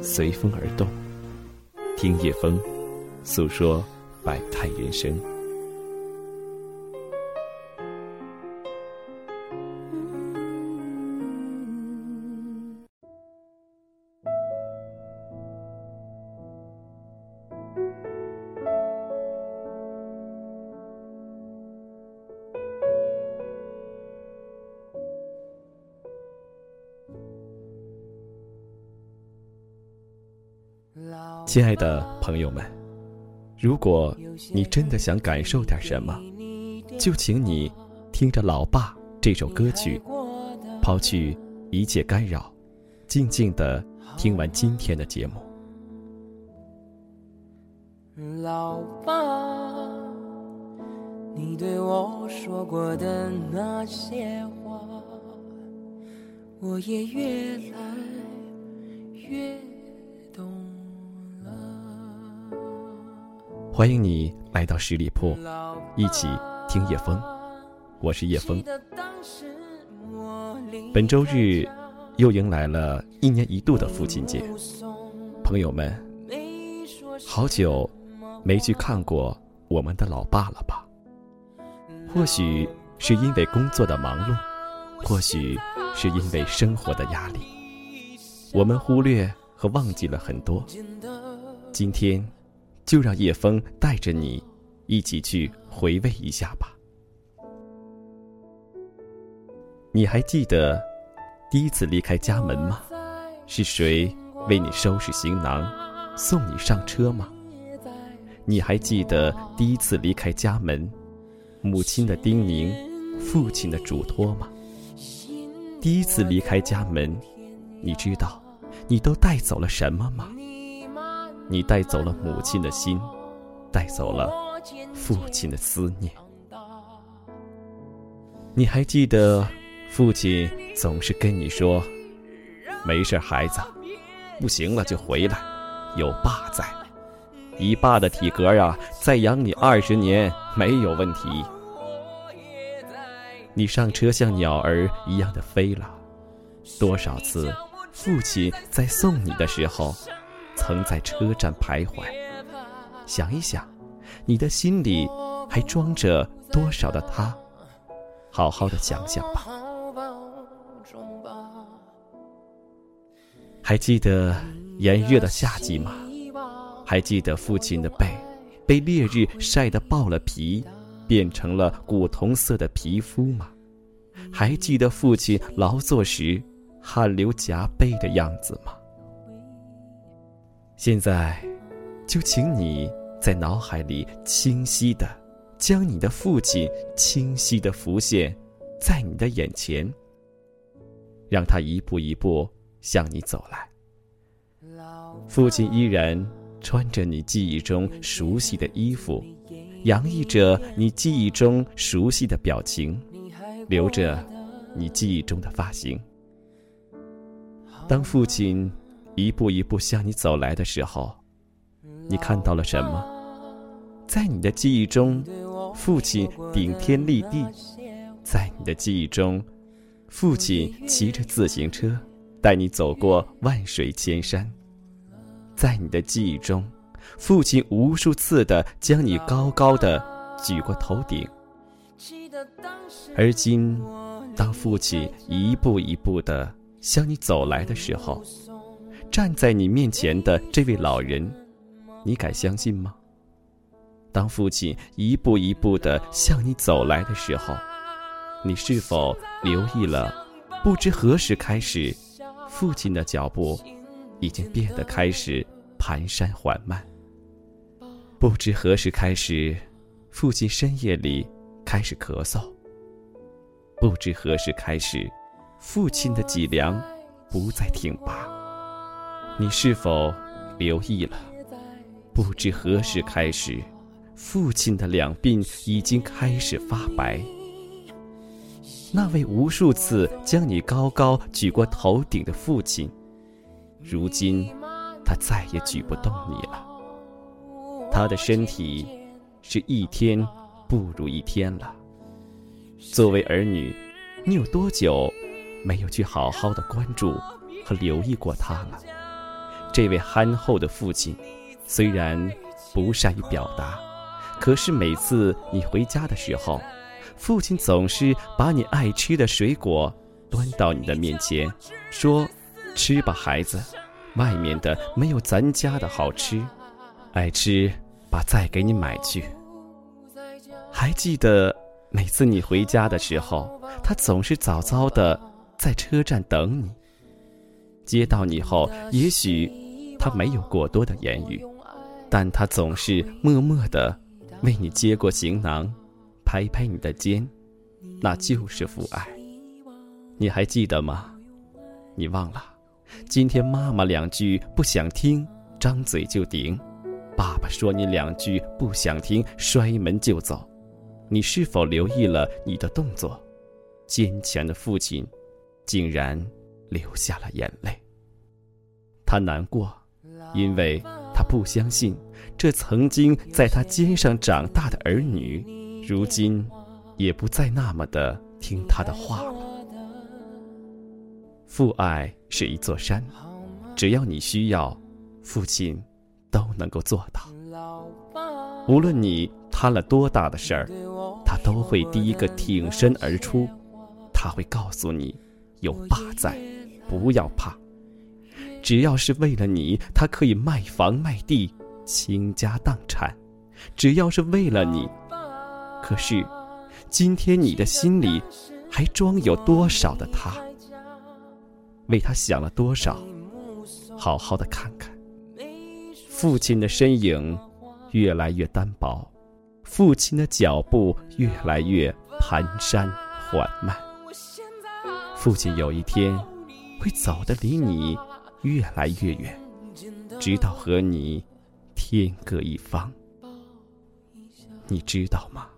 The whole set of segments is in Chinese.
随风而动，听夜风诉说百态人生。亲爱的朋友们，如果你真的想感受点什么，就请你听着《老爸》这首歌曲，抛去一切干扰，静静的听完今天的节目。老爸，你对我说过的那些话，我也越来越。欢迎你来到十里铺，一起听叶风。我是叶风。本周日又迎来了一年一度的父亲节，朋友们，好久没去看过我们的老爸了吧？或许是因为工作的忙碌，或许是因为生活的压力，我们忽略和忘记了很多。今天。就让叶枫带着你一起去回味一下吧。你还记得第一次离开家门吗？是谁为你收拾行囊，送你上车吗？你还记得第一次离开家门，母亲的叮咛，父亲的嘱托吗？第一次离开家门，你知道你都带走了什么吗？你带走了母亲的心，带走了父亲的思念。你还记得父亲总是跟你说：“没事，孩子，不行了就回来，有爸在。以爸的体格呀，再养你二十年没有问题。”你上车像鸟儿一样的飞了，多少次，父亲在送你的时候。曾在车站徘徊，想一想，你的心里还装着多少的他？好好的想想吧。还记得炎热的夏季吗？还记得父亲的背被烈日晒得爆了皮，变成了古铜色的皮肤吗？还记得父亲劳作时汗流浃背的样子吗？现在，就请你在脑海里清晰的将你的父亲清晰的浮现在你的眼前，让他一步一步向你走来。父亲依然穿着你记忆中熟悉的衣服，洋溢着你记忆中熟悉的表情，留着你记忆中的发型。当父亲。一步一步向你走来的时候，你看到了什么？在你的记忆中，父亲顶天立地；在你的记忆中，父亲骑着自行车带你走过万水千山；在你的记忆中，父亲无数次的将你高高的举过头顶。而今，当父亲一步一步的向你走来的时候，站在你面前的这位老人，你敢相信吗？当父亲一步一步的向你走来的时候，你是否留意了？不知何时开始，父亲的脚步已经变得开始蹒跚缓慢。不知何时开始，父亲深夜里开始咳嗽。不知何时开始，父亲的脊梁不再挺拔。你是否留意了，不知何时开始，父亲的两鬓已经开始发白。那位无数次将你高高举过头顶的父亲，如今他再也举不动你了。他的身体是一天不如一天了。作为儿女，你有多久没有去好好的关注和留意过他了？这位憨厚的父亲，虽然不善于表达，可是每次你回家的时候，父亲总是把你爱吃的水果端到你的面前，说：“吃吧，孩子，外面的没有咱家的好吃，爱吃把再给你买去。”还记得每次你回家的时候，他总是早早的在车站等你。接到你后，也许他没有过多的言语，但他总是默默的为你接过行囊。拍拍你的肩，那就是父爱。你还记得吗？你忘了？今天妈妈两句不想听，张嘴就顶；爸爸说你两句不想听，摔门就走。你是否留意了你的动作？坚强的父亲，竟然流下了眼泪。他难过，因为他不相信，这曾经在他肩上长大的儿女。如今，也不再那么的听他的话了。父爱是一座山，只要你需要，父亲都能够做到。无论你摊了多大的事儿，他都会第一个挺身而出。他会告诉你，有爸在，不要怕。只要是为了你，他可以卖房卖地，倾家荡产。只要是为了你。可是，今天你的心里还装有多少的他？为他想了多少？好好的看看，父亲的身影越来越单薄，父亲的脚步越来越蹒跚缓慢。父亲有一天会走得离你越来越远，直到和你天各一方。你知道吗？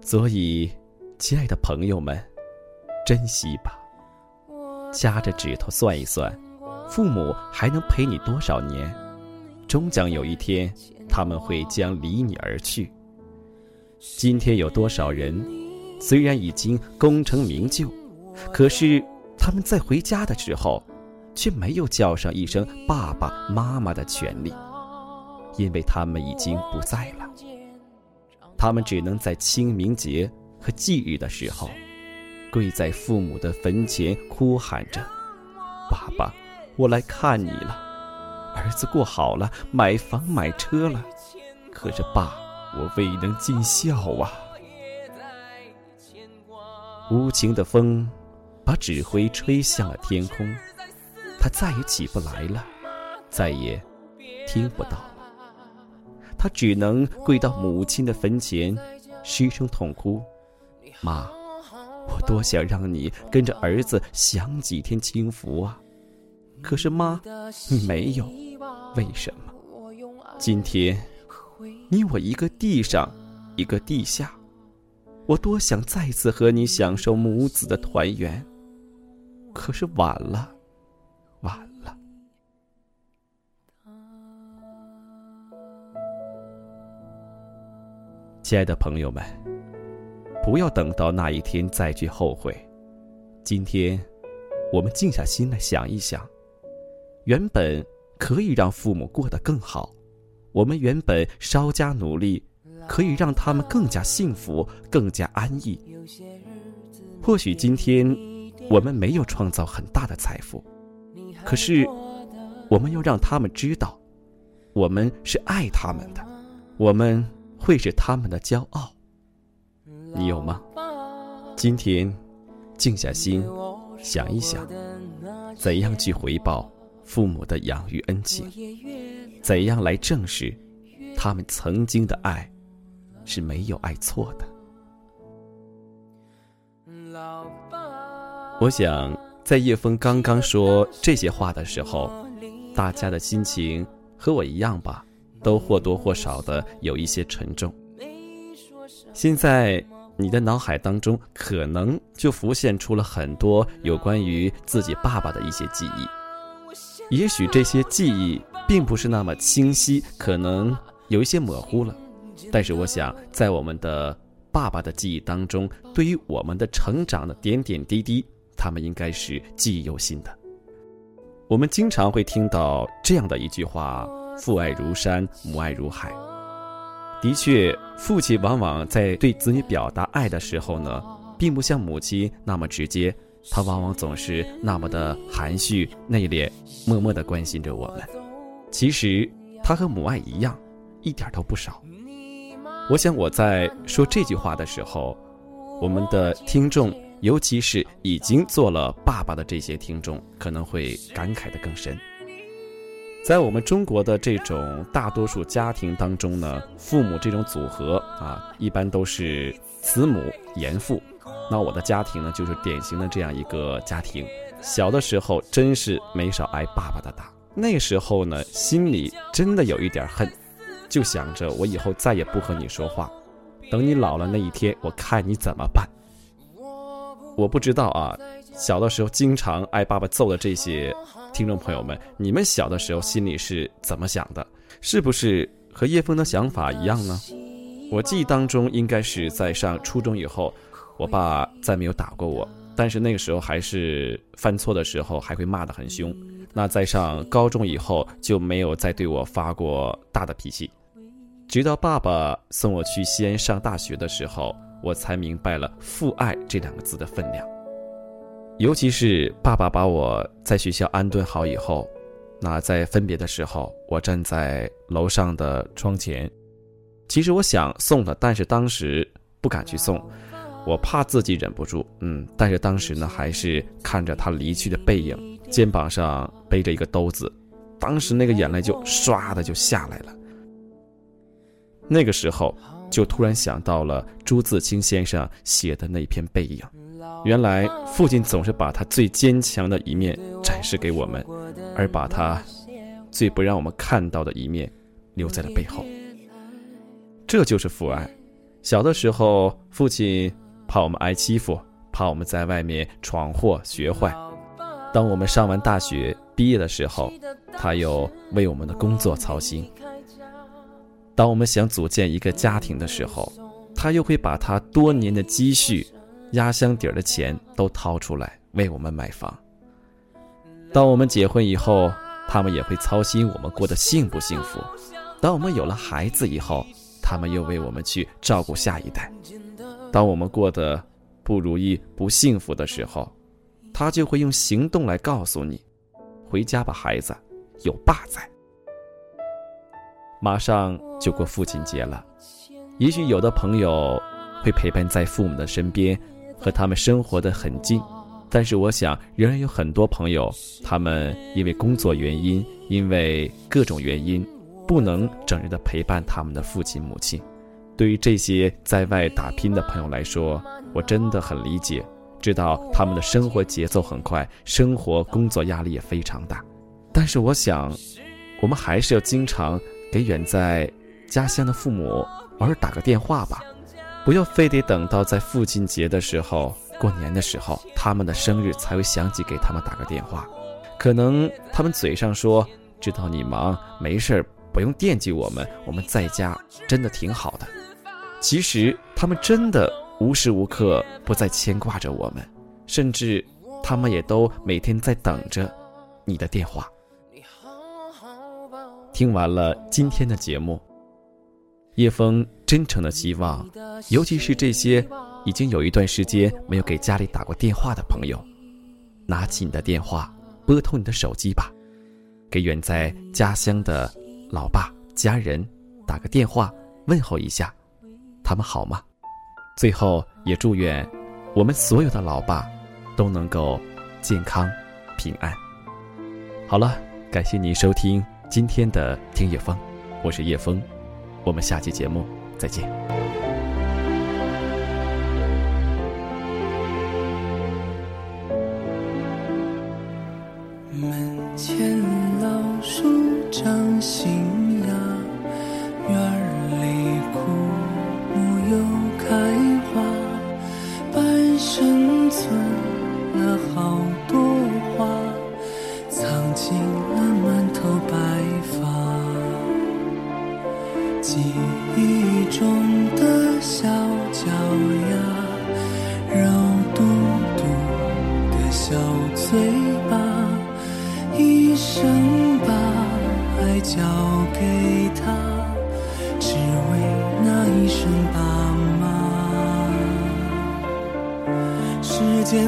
所以，亲爱的朋友们，珍惜吧。掐着指头算一算，父母还能陪你多少年？终将有一天，他们会将离你而去。今天有多少人，虽然已经功成名就，可是他们在回家的时候，却没有叫上一声爸爸妈妈的权利，因为他们已经不在了。他们只能在清明节和忌日的时候，跪在父母的坟前哭喊着：“爸爸，我来看你了，儿子过好了，买房买车了。可是爸，我未能尽孝啊！”无情的风，把纸灰吹向了天空，他再也起不来了，再也听不到了。他只能跪到母亲的坟前，失声痛哭：“妈，我多想让你跟着儿子享几天清福啊！可是妈，你没有，为什么？今天，你我一个地上，一个地下，我多想再次和你享受母子的团圆，可是晚了，晚了。”亲爱的朋友们，不要等到那一天再去后悔。今天，我们静下心来想一想，原本可以让父母过得更好，我们原本稍加努力，可以让他们更加幸福、更加安逸。或许今天我们没有创造很大的财富，可是我们要让他们知道，我们是爱他们的，我们。会是他们的骄傲，你有吗？今天，静下心，想一想，怎样去回报父母的养育恩情？怎样来证实他们曾经的爱是没有爱错的？我想，在叶枫刚刚说这些话的时候，大家的心情和我一样吧，都或多或少的有一些沉重。现在你的脑海当中可能就浮现出了很多有关于自己爸爸的一些记忆，也许这些记忆并不是那么清晰，可能有一些模糊了。但是我想，在我们的爸爸的记忆当中，对于我们的成长的点点滴滴，他们应该是记忆犹新的。我们经常会听到这样的一句话：“父爱如山，母爱如海。”的确，父亲往往在对子女表达爱的时候呢，并不像母亲那么直接，他往往总是那么的含蓄内敛，默默的关心着我们。其实，他和母爱一样，一点都不少。我想我在说这句话的时候，我们的听众，尤其是已经做了爸爸的这些听众，可能会感慨的更深。在我们中国的这种大多数家庭当中呢，父母这种组合啊，一般都是慈母严父。那我的家庭呢，就是典型的这样一个家庭。小的时候真是没少挨爸爸的打，那时候呢，心里真的有一点恨。就想着我以后再也不和你说话，等你老了那一天，我看你怎么办。我不知道啊，小的时候经常挨爸爸揍的这些听众朋友们，你们小的时候心里是怎么想的？是不是和叶枫的想法一样呢？我记忆当中应该是在上初中以后，我爸再没有打过我，但是那个时候还是犯错的时候还会骂得很凶。那在上高中以后就没有再对我发过大的脾气，直到爸爸送我去西安上大学的时候，我才明白了“父爱”这两个字的分量。尤其是爸爸把我在学校安顿好以后，那在分别的时候，我站在楼上的窗前，其实我想送他，但是当时不敢去送，我怕自己忍不住。嗯，但是当时呢，还是看着他离去的背影。肩膀上背着一个兜子，当时那个眼泪就唰的就下来了。那个时候，就突然想到了朱自清先生写的那篇《背影》，原来父亲总是把他最坚强的一面展示给我们，而把他最不让我们看到的一面留在了背后。这就是父爱。小的时候，父亲怕我们挨欺负，怕我们在外面闯祸学坏。当我们上完大学毕业的时候，他又为我们的工作操心；当我们想组建一个家庭的时候，他又会把他多年的积蓄、压箱底儿的钱都掏出来为我们买房；当我们结婚以后，他们也会操心我们过得幸不幸福；当我们有了孩子以后，他们又为我们去照顾下一代；当我们过得不如意、不幸福的时候，他就会用行动来告诉你：“回家吧，孩子，有爸在。”马上就过父亲节了，也许有的朋友会陪伴在父母的身边，和他们生活的很近，但是我想，仍然有很多朋友，他们因为工作原因，因为各种原因，不能整日的陪伴他们的父亲母亲。对于这些在外打拼的朋友来说，我真的很理解。知道他们的生活节奏很快，生活工作压力也非常大，但是我想，我们还是要经常给远在家乡的父母偶尔打个电话吧，不要非得等到在父亲节的时候、过年的时候，他们的生日才会想起给他们打个电话。可能他们嘴上说知道你忙，没事儿，不用惦记我们，我们在家真的挺好的。其实他们真的。无时无刻不在牵挂着我们，甚至他们也都每天在等着你的电话。听完了今天的节目，叶枫真诚的希望，尤其是这些已经有一段时间没有给家里打过电话的朋友，拿起你的电话，拨通你的手机吧，给远在家乡的老爸家人打个电话，问候一下，他们好吗？最后，也祝愿我们所有的老爸都能够健康平安。好了，感谢您收听今天的听叶风，我是叶风，我们下期节目再见。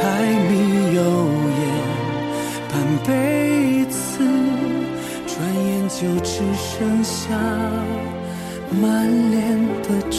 柴米油盐半辈子，转眼就只剩下满脸的皱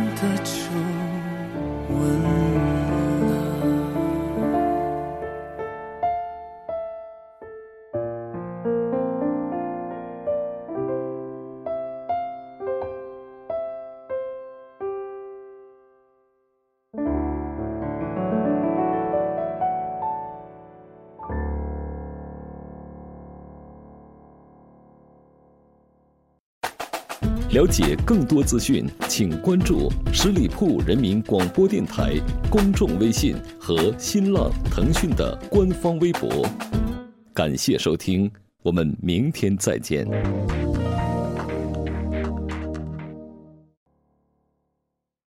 了解更多资讯，请关注十里铺人民广播电台公众微信和新浪、腾讯的官方微博。感谢收听，我们明天再见。